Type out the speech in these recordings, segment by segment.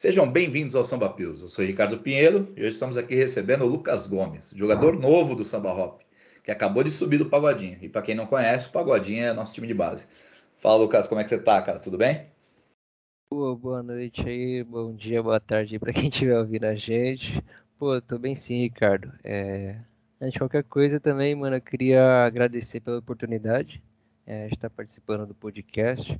Sejam bem-vindos ao Samba Pills. Eu sou Ricardo Pinheiro e hoje estamos aqui recebendo o Lucas Gomes, jogador novo do Samba Hop, que acabou de subir do Pagodinho. E para quem não conhece, o Pagodinho é nosso time de base. Fala, Lucas, como é que você tá, cara? Tudo bem? Boa, boa noite aí, bom dia, boa tarde para quem estiver ouvindo a gente. Pô, tô bem sim, Ricardo. É... Antes de qualquer coisa também, mano, eu queria agradecer pela oportunidade é, de estar participando do podcast.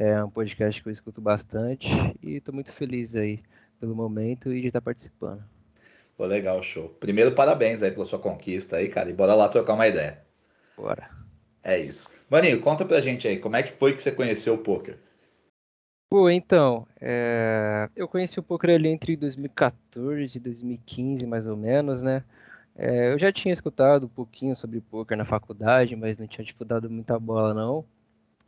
É um podcast que eu escuto bastante e estou muito feliz aí pelo momento e de estar participando. Pô, legal, show. Primeiro, parabéns aí pela sua conquista aí, cara. E bora lá trocar uma ideia. Bora. É isso. Maninho, conta pra gente aí, como é que foi que você conheceu o poker? Pô, então, é... eu conheci o poker ali entre 2014 e 2015, mais ou menos, né? É, eu já tinha escutado um pouquinho sobre poker na faculdade, mas não tinha, tipo, dado muita bola, não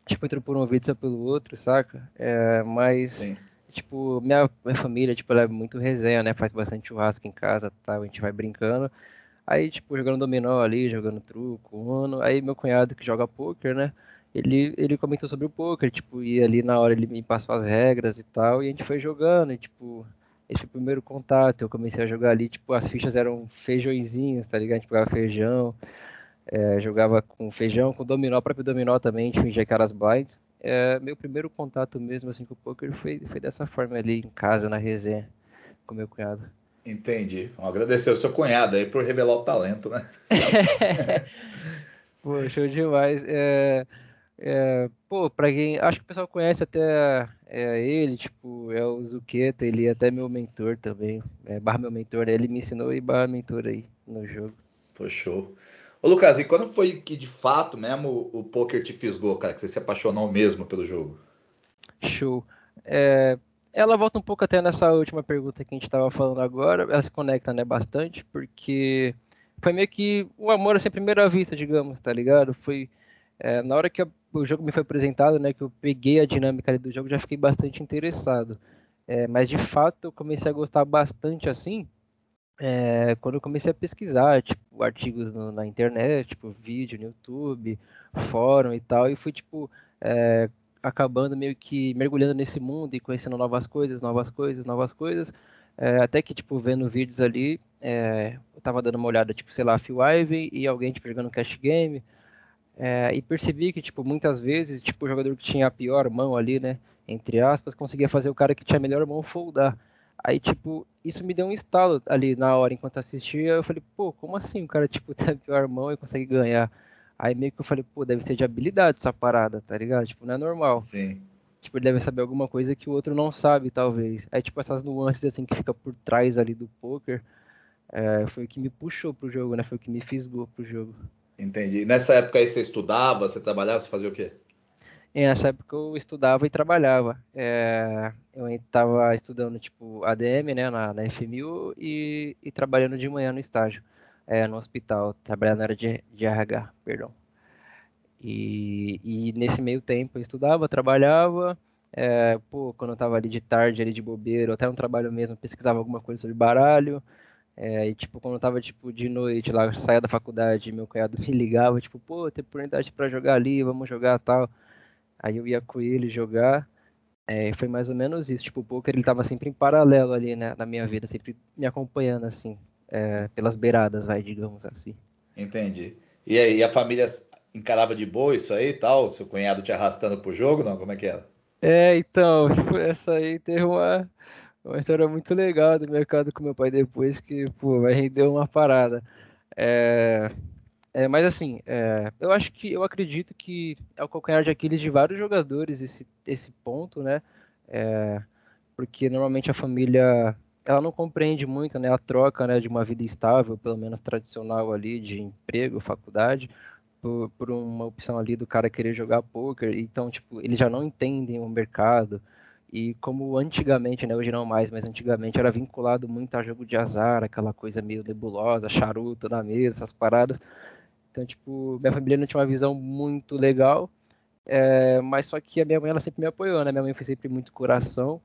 tipo, entrou por um ouvido só pelo outro, saca? É, mas, Sim. tipo, minha, minha família, tipo, ela é muito resenha, né? Faz bastante churrasco em casa, tá? A gente vai brincando. Aí, tipo, jogando dominó ali, jogando truco, uno. Aí meu cunhado que joga poker, né? Ele, ele comentou sobre o poker, tipo, e ali na hora ele me passou as regras e tal, e a gente foi jogando, e tipo, esse foi o primeiro contato. Eu comecei a jogar ali, tipo, as fichas eram feijõezinhos, tá ligado? A gente pegava feijão, é, jogava com feijão, com dominó, próprio dominó também, fingia que era as blinds. É, meu primeiro contato mesmo assim com o poker foi, foi dessa forma ali em casa, na resenha, com meu cunhado. Entendi. Vamos agradecer ao seu cunhado aí por revelar o talento, né? pô, show demais. É, é, pô, pra quem. Acho que o pessoal conhece até é, ele, tipo, é o Zuqueta, ele é até meu mentor também. É, barra meu mentor, né? ele me ensinou e barra mentor aí no jogo. Foi show. Ô Lucas, e quando foi que de fato mesmo o, poker te fisgou, cara? Que você se apaixonou mesmo pelo jogo? Show. É, ela volta um pouco até nessa última pergunta que a gente estava falando agora. Ela se conecta, né, bastante, porque foi meio que um amor assim, à primeira vista, digamos, tá ligado? Foi é, na hora que o jogo me foi apresentado, né, que eu peguei a dinâmica do jogo, já fiquei bastante interessado. É, mas de fato eu comecei a gostar bastante assim é, quando eu comecei a pesquisar, tipo, artigos no, na internet, tipo, vídeo no YouTube, fórum e tal, e fui, tipo, é, acabando meio que mergulhando nesse mundo e conhecendo novas coisas, novas coisas, novas coisas, é, até que, tipo, vendo vídeos ali, é, eu tava dando uma olhada, tipo, sei lá, Phil Ivey e alguém, tipo, jogando cash game, é, e percebi que, tipo, muitas vezes, tipo, o jogador que tinha a pior mão ali, né, entre aspas, conseguia fazer o cara que tinha a melhor mão foldar. Aí, tipo, isso me deu um estalo ali na hora, enquanto assistia. Eu falei, pô, como assim o cara, tipo, tem a pior mão e consegue ganhar? Aí meio que eu falei, pô, deve ser de habilidade essa parada, tá ligado? Tipo, não é normal. Sim. Tipo, ele deve saber alguma coisa que o outro não sabe, talvez. Aí, tipo, essas nuances, assim, que fica por trás ali do poker, é, foi o que me puxou pro jogo, né? Foi o que me fisgou pro jogo. Entendi. Nessa época aí você estudava, você trabalhava, você fazia o quê? Nessa época eu estudava e trabalhava. É, eu estava estudando tipo ADM, né, na, na FMU e, e, trabalhando de manhã no estágio, é, no hospital, trabalhando na área de, de RH, perdão. E, e, nesse meio tempo eu estudava, trabalhava, é, pô, quando eu estava ali de tarde, ali de bobeira, até no trabalho mesmo, pesquisava alguma coisa sobre baralho, é, e tipo, quando eu tava tipo, de noite lá, saía da faculdade, meu cunhado me ligava, tipo, pô, tem oportunidade para jogar ali, vamos jogar tal. Aí eu ia com ele jogar. É, foi mais ou menos isso. Tipo, o poker ele tava sempre em paralelo ali, né, na minha vida, sempre me acompanhando, assim, é, pelas beiradas, vai, digamos assim. Entendi. E aí, a família encarava de boa isso aí e tal? Seu cunhado te arrastando pro jogo, não? Como é que era? É, então, essa aí teve uma, uma história muito legal do mercado com meu pai depois, que, pô, vai render uma parada. É, é, mas assim, é, eu acho que eu acredito que é o calcanhar de Aquiles de vários jogadores esse, esse ponto, né? É, porque normalmente a família ela não compreende muito né, a troca né, de uma vida estável, pelo menos tradicional ali, de emprego, faculdade, por, por uma opção ali do cara querer jogar poker. Então, tipo, eles já não entendem o mercado. E como antigamente, né, hoje não mais, mas antigamente era vinculado muito a jogo de azar, aquela coisa meio nebulosa, charuto na mesa, essas paradas. Então, tipo, minha família não tinha uma visão muito legal, é, mas só que a minha mãe, ela sempre me apoiou, né? Minha mãe foi sempre muito coração,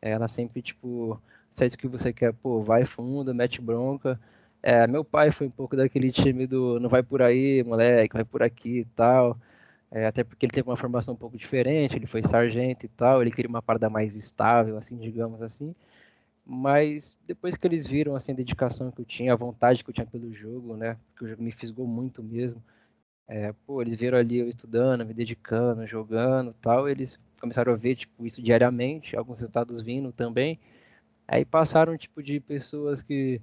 ela sempre, tipo, se o que você quer, pô, vai fundo, mete bronca. É, meu pai foi um pouco daquele time do não vai por aí, moleque, vai por aqui e tal. é, até porque ele teve uma formação um pouco diferente, ele foi sargento e tal, ele queria uma parada mais estável, assim, digamos assim. Mas depois que eles viram assim, a dedicação que eu tinha, a vontade que eu tinha pelo jogo, né? Porque o jogo me fisgou muito mesmo. É, pô, eles viram ali eu estudando, me dedicando, jogando tal, eles começaram a ver tipo, isso diariamente, alguns resultados vindo também. Aí passaram tipo de pessoas que,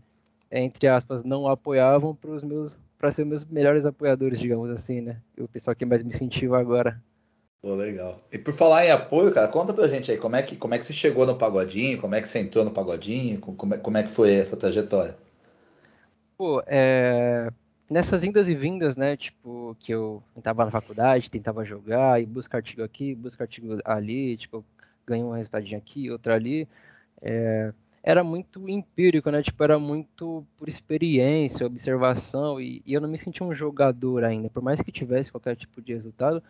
entre aspas, não apoiavam para os meus para ser meus melhores apoiadores, digamos assim, né? O pessoal que mais me incentiva agora. Pô, legal. E por falar em apoio, cara, conta pra gente aí como é que, como é que você chegou no Pagodinho, como é que você entrou no Pagodinho, como é, como é que foi essa trajetória? Pô, é... nessas indas e vindas, né, tipo, que eu tava na faculdade, tentava jogar e buscar artigo aqui, buscar artigo ali, tipo, ganhei um resultadinho aqui, outro ali, é era muito empírico, né? Tipo, era muito por experiência, observação, e, e eu não me sentia um jogador ainda. Por mais que tivesse qualquer tipo de resultado,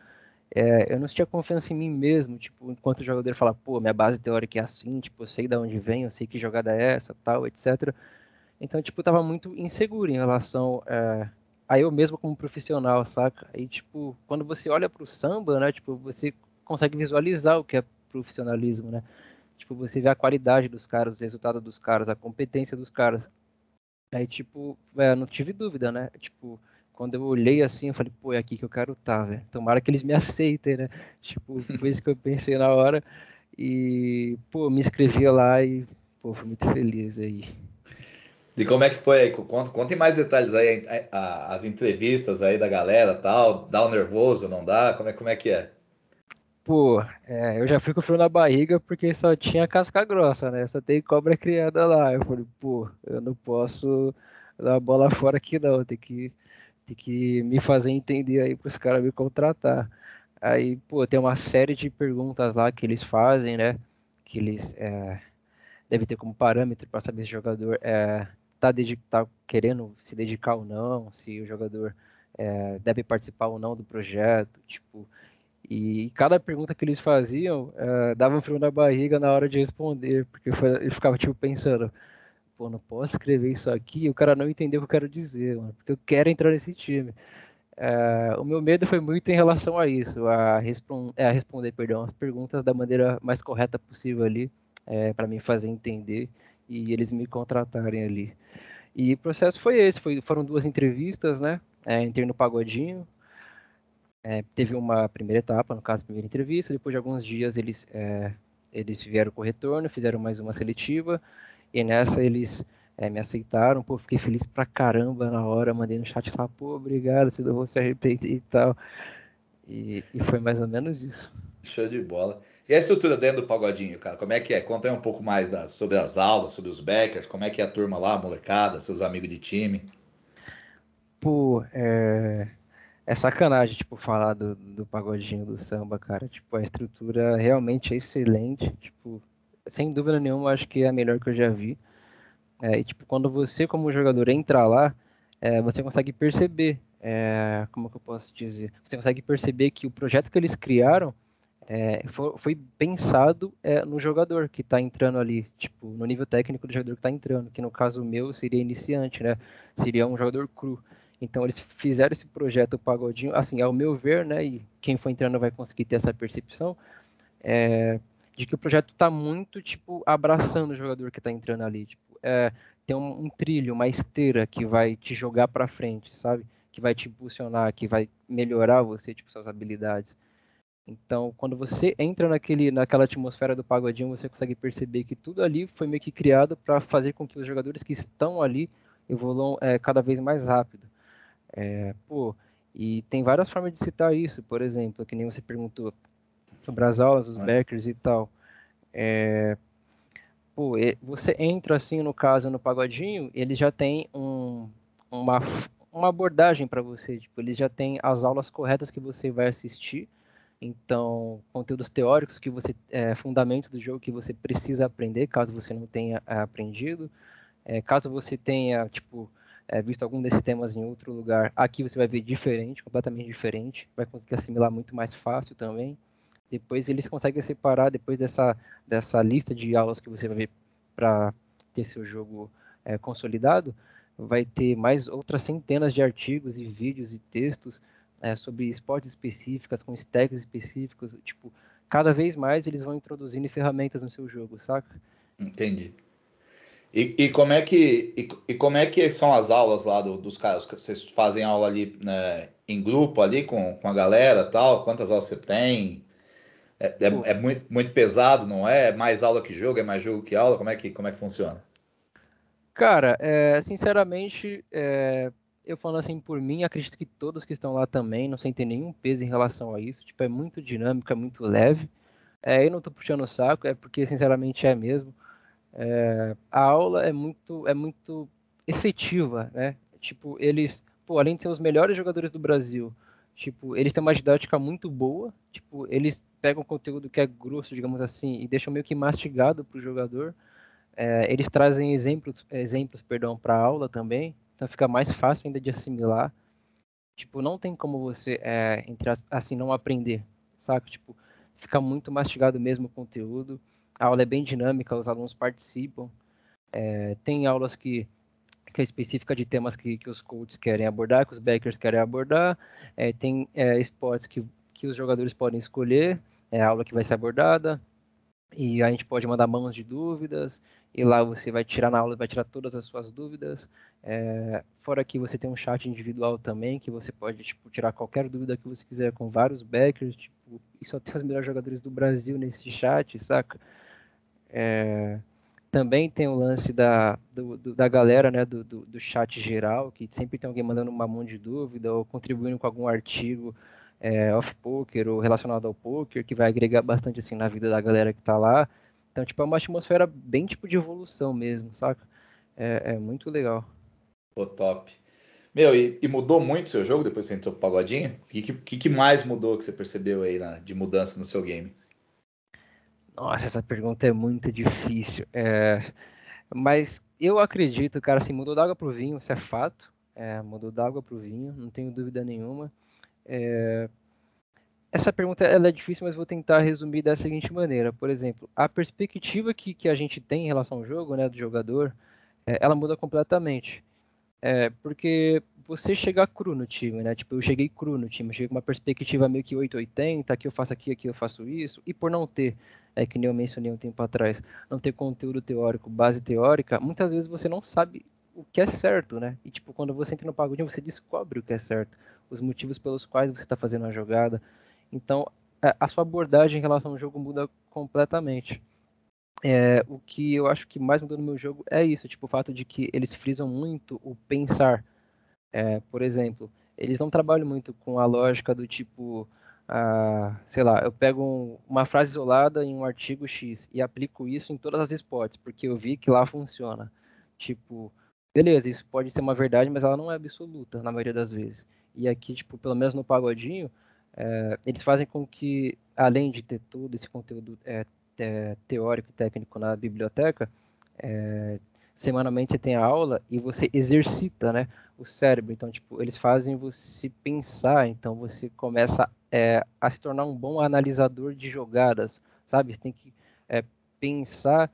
é, eu não tinha confiança em mim mesmo, tipo, enquanto jogador fala, pô, minha base teórica é assim, tipo, eu sei de onde vem, eu sei que jogada é essa, tal, etc. Então, tipo, eu tava muito inseguro em relação é, a eu mesmo como profissional, saca? Aí, tipo, quando você olha pro samba, né, tipo, você consegue visualizar o que é profissionalismo, né? Tipo, você vê a qualidade dos caras, o resultado dos caras, a competência dos caras. Aí, tipo, é, não tive dúvida, né? Tipo, quando eu olhei assim, eu falei, pô, é aqui que eu quero estar, tá, velho. Tomara que eles me aceitem, né? Tipo, foi isso que eu pensei na hora. E, pô, me inscrevi lá e, pô, fui muito feliz aí. E como é que foi aí? Conta, conta em mais detalhes aí, as entrevistas aí da galera tal. Dá o um nervoso, não dá? Como é, como é que é? Pô, é, eu já fui com frio na barriga porque só tinha casca grossa, né? Só tem cobra criada lá. Eu falei, pô, eu não posso dar a bola fora aqui não, tem que, tem que me fazer entender aí para os caras me contratar. Aí, pô, tem uma série de perguntas lá que eles fazem, né? Que eles é, devem ter como parâmetro para saber se o jogador é, tá, tá, querendo se dedicar ou não, se o jogador é, deve participar ou não do projeto, tipo e cada pergunta que eles faziam uh, dava um frio na barriga na hora de responder, porque foi, ele ficava tipo pensando, pô, não posso escrever isso aqui, e o cara não entendeu o que eu quero dizer, mano, porque eu quero entrar nesse time. Uh, o meu medo foi muito em relação a isso, a, respon a responder, perdão, as perguntas da maneira mais correta possível ali, é, para me fazer entender e eles me contratarem ali. E o processo foi esse, foi, foram duas entrevistas, né? É, entrei no Pagodinho, é, teve uma primeira etapa, no caso, primeira entrevista, depois de alguns dias eles, é, eles vieram com o retorno, fizeram mais uma seletiva, e nessa eles é, me aceitaram, pô, fiquei feliz pra caramba na hora, mandei no chat lá, pô, obrigado, se não vou se arrepender e tal. E, e, foi mais ou menos isso. Show de bola. E a estrutura dentro do pagodinho, cara, como é que é? Conta aí um pouco mais da, sobre as aulas, sobre os backers, como é que é a turma lá, a molecada, seus amigos de time. Pô, é é sacanagem, tipo, falar do, do pagodinho do samba, cara. Tipo, a estrutura realmente é excelente. Tipo, sem dúvida nenhuma, acho que é a melhor que eu já vi. É, e, tipo, quando você, como jogador, entra lá, é, você consegue perceber, é, como que eu posso dizer? Você consegue perceber que o projeto que eles criaram é, foi, foi, pensado é, no jogador que está entrando ali, tipo, no nível técnico do jogador que está entrando, que no caso meu seria iniciante, né? Seria um jogador cru. Então eles fizeram esse projeto Pagodinho, assim, ao meu ver, né, e quem for entrando vai conseguir ter essa percepção, é, de que o projeto está muito, tipo, abraçando o jogador que está entrando ali, tipo, é, tem um, um, trilho, uma esteira que vai te jogar para frente, sabe? Que vai te impulsionar, que vai melhorar você, tipo, suas habilidades. Então, quando você entra naquele, naquela atmosfera do pagodinho, você consegue perceber que tudo ali foi meio que criado para fazer com que os jogadores que estão ali evoluam é, cada vez mais rápido. É, pô, e tem várias formas de citar isso, por exemplo, que nem você perguntou sobre as aulas, os backers e tal. É, pô, você entra assim no caso no pagodinho, ele já tem um, uma, uma abordagem para você, tipo, ele já tem as aulas corretas que você vai assistir. Então, conteúdos teóricos que você, é, fundamentos do jogo que você precisa aprender, caso você não tenha é, aprendido. É, caso você tenha, tipo, é, visto algum desses temas em outro lugar, aqui você vai ver diferente, completamente diferente, vai conseguir assimilar muito mais fácil também. Depois eles conseguem separar, depois dessa, dessa lista de aulas que você vai ver para ter seu jogo é, consolidado, vai ter mais outras centenas de artigos e vídeos e textos é, sobre esportes específicas, com stacks específicos, tipo, cada vez mais eles vão introduzindo ferramentas no seu jogo, saca? Entendi. E, e como é que e, e, como é que são as aulas lá do, dos caras? Vocês fazem aula ali né, em grupo ali com, com a galera tal? Quantas aulas você tem? É, é, é, muito, muito pesado, não é? É mais aula que jogo? É mais jogo que aula? Como é que, como é que funciona? Cara, é, sinceramente, é, eu falando assim por mim, acredito que todos que estão lá também não sentem nenhum peso em relação a isso. Tipo, é muito dinâmico, é muito leve. É, eu não tô puxando o saco, é porque sinceramente é mesmo. É, a aula é muito, é muito efetiva, né? Tipo, eles, pô, além de ser os melhores jogadores do Brasil, tipo, eles têm uma didática muito boa. Tipo, eles pegam conteúdo que é grosso, digamos assim, e deixam meio que mastigado para o jogador. É, eles trazem exemplos, exemplos, perdão, para aula também. Então fica mais fácil ainda de assimilar. Tipo, não tem como você, é, assim, não aprender, sabe? Tipo, fica muito mastigado mesmo o conteúdo. A aula é bem dinâmica, os alunos participam. É, tem aulas que, que é específica de temas que, que os coaches querem abordar, que os backers querem abordar. É, tem é, que, que os jogadores podem escolher, é a aula que vai ser abordada. E a gente pode mandar mãos de dúvidas, e lá você vai tirar na aula, vai tirar todas as suas dúvidas. É, fora que você tem um chat individual também, que você pode tipo, tirar qualquer dúvida que você quiser com vários backers, tipo, e só tem os melhores jogadores do Brasil nesse chat, saca? É, também tem o lance da, do, do, da galera, né, do, do, do, chat geral, que sempre tem alguém mandando uma mão de dúvida ou contribuindo com algum artigo é, off-poker ou relacionado ao poker, que vai agregar bastante assim na vida da galera que tá lá. Então, tipo, é uma atmosfera bem tipo de evolução mesmo, saca? É, é muito legal. Pô, top. Meu, e, e, mudou muito o seu jogo depois que você entrou pro Pagodinho? O que, que, que mais mudou que você percebeu aí na, de mudança no seu game? Nossa, essa pergunta é muito difícil. É... Mas eu acredito, cara, assim, mudou da água pro vinho, isso é fato. É, mudou da água pro vinho, não tenho dúvida nenhuma. É, essa pergunta ela é difícil, mas vou tentar resumir da seguinte maneira. Por exemplo, a perspectiva que, que a gente tem em relação ao jogo, né, do jogador, é, ela muda completamente. É, porque você chegar cru no time, né? Tipo, eu cheguei cru no time, cheguei com uma perspectiva meio que 880, aqui eu faço aqui, aqui eu faço isso, e por não ter, é que nem eu mencionei um tempo atrás, não ter conteúdo teórico, base teórica, muitas vezes você não sabe o que é certo, né? E tipo, quando você entra no pagodinho, você descobre o que é certo os motivos pelos quais você está fazendo a jogada. Então, a sua abordagem em relação ao jogo muda completamente. É, o que eu acho que mais mudou no meu jogo é isso, tipo, o fato de que eles frisam muito o pensar. É, por exemplo, eles não trabalham muito com a lógica do tipo, ah, sei lá, eu pego um, uma frase isolada em um artigo X e aplico isso em todas as esportes, porque eu vi que lá funciona. Tipo, beleza, isso pode ser uma verdade, mas ela não é absoluta na maioria das vezes. E aqui, tipo, pelo menos no Pagodinho, é, eles fazem com que, além de ter todo esse conteúdo é, é, teórico e técnico na biblioteca, é, semanalmente você tem a aula e você exercita, né, o cérebro. Então, tipo, eles fazem você pensar, então você começa é, a se tornar um bom analisador de jogadas, sabe? Você tem que é, pensar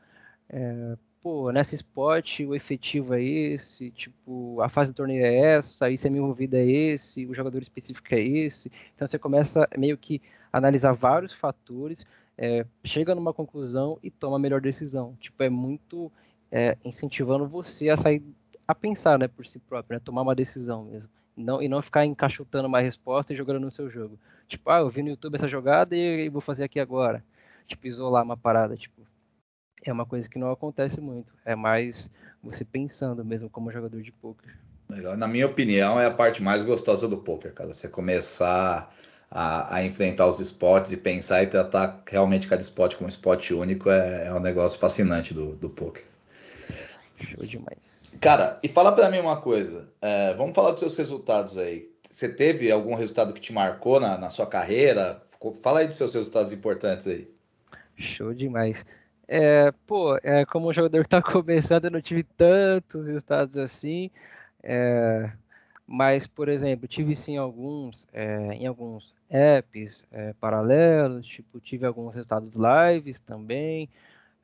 pô, nessa spot o efetivo é esse, tipo, a fase do torneio é essa, aí semi-envolvida é esse, o jogador específico é esse. Então você começa meio que analisar vários fatores, é, chega numa conclusão e toma a melhor decisão. Tipo, é muito é, incentivando você a sair a pensar, né, por si próprio, né, tomar uma decisão mesmo. Não, e não ficar encaixotando uma resposta e jogando no seu jogo. Tipo, ah, eu vi no YouTube essa jogada e, e vou fazer aqui agora. Tipo, isolar uma parada, tipo, é uma coisa que não acontece muito. É mais você pensando mesmo como jogador de poker. Legal. Na minha opinião, é a parte mais gostosa do poker, cara. Você começar a, a, enfrentar os spots e pensar e tratar realmente cada spot como um spot único é, é um negócio fascinante do, do poker. Show demais. Cara, e fala para mim uma coisa. É, vamos falar dos seus resultados aí. Você teve algum resultado que te marcou na, na sua carreira? Fala aí dos seus resultados importantes aí. Show demais. É, pô, é, como o jogador está começando, eu não tive tantos resultados assim. É, mas, por exemplo, tive sim alguns é, em alguns apps é, paralelos, tipo, tive alguns resultados lives também.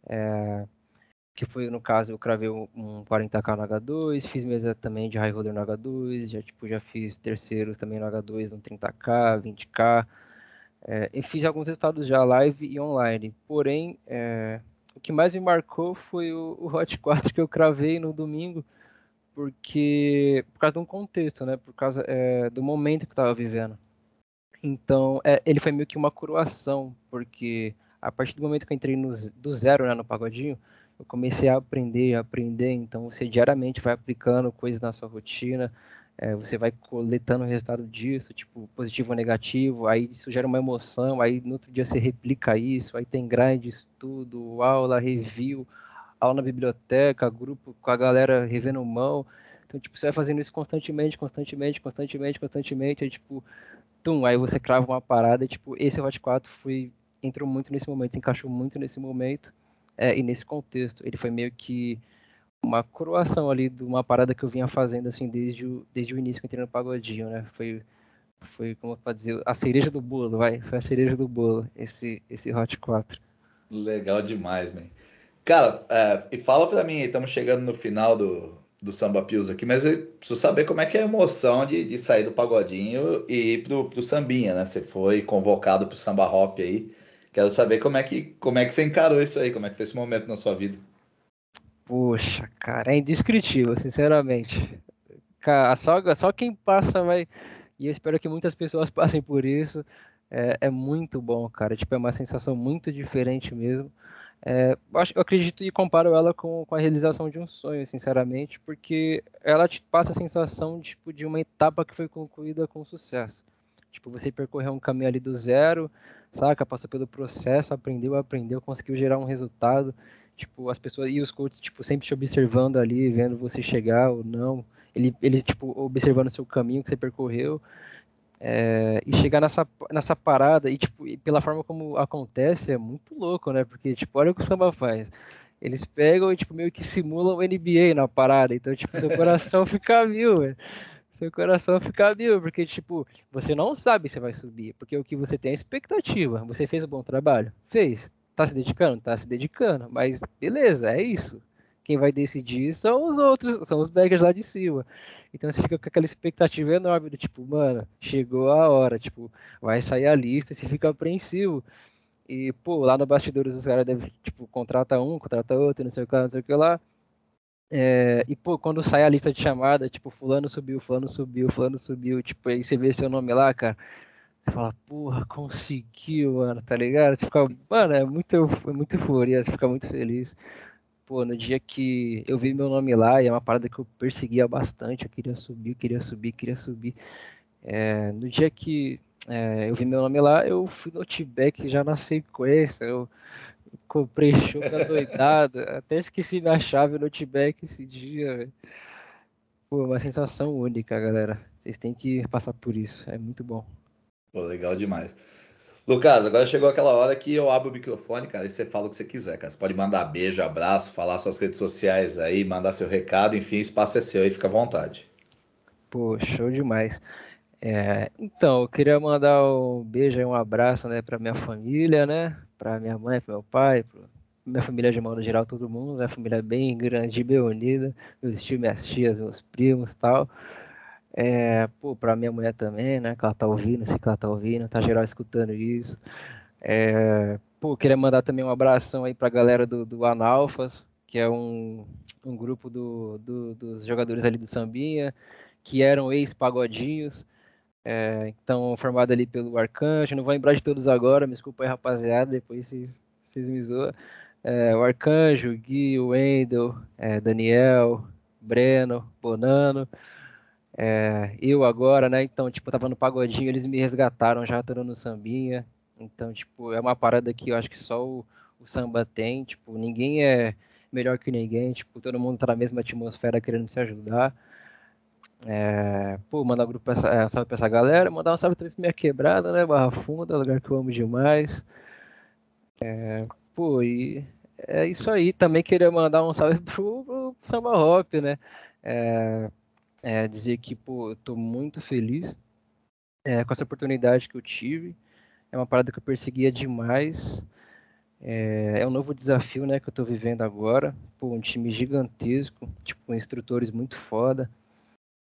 É, que foi, no caso, eu cravei um 40k no H2, fiz mesa também de high roller no H2, já, tipo, já fiz terceiros também no H2 no 30k, 20k, é, e fiz alguns resultados já live e online, porém, é, o que mais me marcou foi o, o Hot 4 que eu cravei no domingo, porque, por causa de um contexto, né, por causa é, do momento que eu tava vivendo. Então, é, ele foi meio que uma coroação, porque a partir do momento que eu entrei no, do zero né, no pagodinho, eu comecei a aprender, a aprender. Então, você diariamente vai aplicando coisas na sua rotina, é, você vai coletando o resultado disso, tipo, positivo ou negativo, aí isso gera uma emoção, aí no outro dia você replica isso, aí tem grind, estudo, aula, review, aula na biblioteca, grupo com a galera revendo mão. Então, tipo, você vai fazendo isso constantemente, constantemente, constantemente, constantemente, aí, tipo, tum, aí você crava uma parada, e, tipo, esse Hot 4 foi, entrou muito nesse momento, encaixou muito nesse momento, é, e nesse contexto. Ele foi meio que uma coroação ali de uma parada que eu vinha fazendo assim desde o, desde o início que eu entrei no pagodinho, né? Foi foi como pode dizer, a cereja do bolo, vai, foi a cereja do bolo esse esse Hot 4. Legal demais, man. Cara, é, e fala para mim, estamos chegando no final do, do Samba Pios aqui, mas eu preciso saber como é que é a emoção de, de sair do pagodinho e ir pro, pro sambinha, né? Você foi convocado pro samba hop aí. Quero saber como é que como é que você encarou isso aí, como é que foi esse momento na sua vida. Poxa, cara, é indescritível, sinceramente. Cara, só, só quem passa vai. E eu espero que muitas pessoas passem por isso. É, é muito bom, cara. Tipo, é uma sensação muito diferente mesmo. É, eu, eu acredito e comparo ela com, com a realização de um sonho, sinceramente, porque ela te passa a sensação tipo, de uma etapa que foi concluída com sucesso. Tipo, você percorreu um caminho ali do zero, saca? Passou pelo processo, aprendeu, aprendeu, conseguiu gerar um resultado. Tipo, as pessoas e os coaches, tipo, sempre te observando ali, vendo você chegar ou não. Ele, ele tipo, observando o seu caminho que você percorreu. É, e chegar nessa, nessa parada, e tipo, e pela forma como acontece, é muito louco, né? Porque, tipo, olha o que o samba faz. Eles pegam e, tipo, meio que simulam o NBA na parada. Então, tipo, seu coração fica mil, velho seu coração fica mil, porque, tipo, você não sabe se vai subir, porque o que você tem é expectativa. Você fez um bom trabalho? Fez. Tá se dedicando? Tá se dedicando, mas beleza, é isso. Quem vai decidir são os outros, são os baggers lá de cima. Então você fica com aquela expectativa enorme do tipo, mano, chegou a hora, tipo, vai sair a lista, você fica apreensivo. E, pô, lá no bastidores os caras devem, tipo, contrata um, contrata outro, não sei o que lá, não sei o que lá. É, e, pô, quando sai a lista de chamada, tipo, fulano subiu, fulano subiu, fulano subiu, tipo, aí você vê seu nome lá, cara, você fala, porra, conseguiu, mano, tá ligado? Você fica, mano, é muito, é muito euforia, você fica muito feliz. Pô, no dia que eu vi meu nome lá, e é uma parada que eu perseguia bastante, eu queria subir, queria subir, queria subir. É, no dia que é, eu vi meu nome lá, eu fui no Outback já na sequência, eu comprei choca doidado, até esqueci minha chave no Outback esse dia. Pô, uma sensação única, galera. Vocês têm que passar por isso, é muito bom. Pô, legal demais. Lucas, agora chegou aquela hora que eu abro o microfone, cara, e você fala o que você quiser, cara. Você pode mandar beijo, abraço, falar suas redes sociais aí, mandar seu recado, enfim, o espaço é seu aí, fica à vontade. Pô, show demais. É, então, eu queria mandar um beijo e um abraço, né, pra minha família, né, pra minha mãe, pro meu pai, pra minha família de modo geral, todo mundo, minha família bem grande, bem unida, meus tios, minhas tias, meus primos tal. É, pô, pra minha mulher também, né? Que ela tá ouvindo, sei que ela tá ouvindo, tá geral escutando isso. É, pô, queria mandar também um abração aí pra galera do, do Analfas, que é um, um grupo do, do, dos jogadores ali do Sambinha, que eram ex-pagodinhos. É, então, formado ali pelo Arcanjo, não vou lembrar de todos agora, me desculpa aí, rapaziada, depois vocês, me zoam. É, o Arcanjo, o Gui, o Wendel, é, Daniel, Breno, Bonano. É, eu agora, né? Então, tipo, eu tava no pagodinho, eles me resgataram, já tô no sambinha. Então, tipo, é uma parada que eu acho que só o, o, samba tem. Tipo, ninguém é melhor que ninguém. Tipo, todo mundo tá na mesma atmosfera querendo se ajudar. É, pô, mandar um grupo essa, é, salve pra essa galera. Mandar um salve também pra minha quebrada, né? Barra Funda, lugar que eu amo demais. É, pô, e é isso aí. Também queria mandar um salve pro, pro Samba Hop, né? É, é, dizer que, pô, eu tô muito feliz é, com essa oportunidade que eu tive. É uma parada que eu perseguia demais. É, é um novo desafio, né, que eu tô vivendo agora. Pô, um time gigantesco, tipo, instrutores muito foda.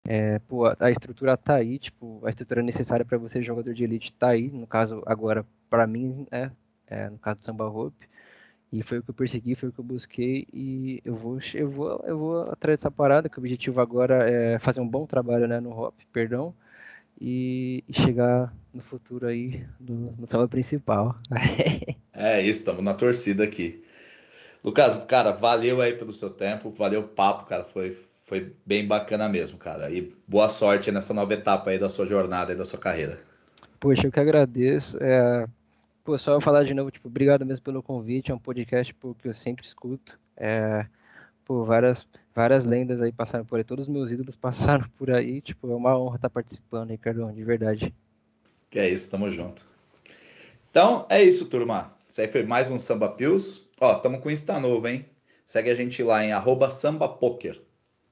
É, pô, a, estrutura tá aí, tipo, a estrutura necessária para você jogador de elite tá aí, no caso agora para mim, é, é, no caso do Samba Hope. E foi o que eu persegui, foi o que eu busquei e eu vou, eu vou, eu vou atrás dessa parada, que o objetivo agora é fazer um bom trabalho, né, no Hop, perdão, e, e chegar no futuro aí no, no samba principal. é isso, estamos na torcida aqui. Lucas, cara, valeu aí pelo seu tempo, valeu o papo, cara, foi, foi bem bacana mesmo, cara. E boa sorte nessa nova etapa aí da sua jornada e da sua carreira. Poxa, eu que agradeço. É, pô, só eu falar de novo, tipo, obrigado mesmo pelo convite. É um podcast pô, que eu sempre escuto. É, pô, várias, várias lendas aí passaram por aí, todos os meus ídolos passaram por aí. Tipo, é uma honra estar participando, Ricardo, de verdade. Que é isso, tamo junto. Então, é isso, turma. Isso aí foi mais um Samba Pills. Ó, tamo com Insta novo, hein? Segue a gente lá em arroba sambapoker,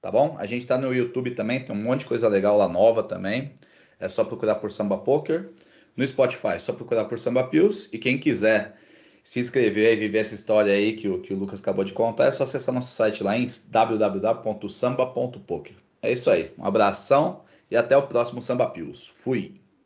tá bom? A gente tá no YouTube também, tem um monte de coisa legal lá nova também. É só procurar por Samba Poker. No Spotify, só procurar por Samba Pills. E quem quiser se inscrever e viver essa história aí que o, que o Lucas acabou de contar, é só acessar nosso site lá em www.samba.poker. É isso aí. Um abração e até o próximo Samba Pills. Fui!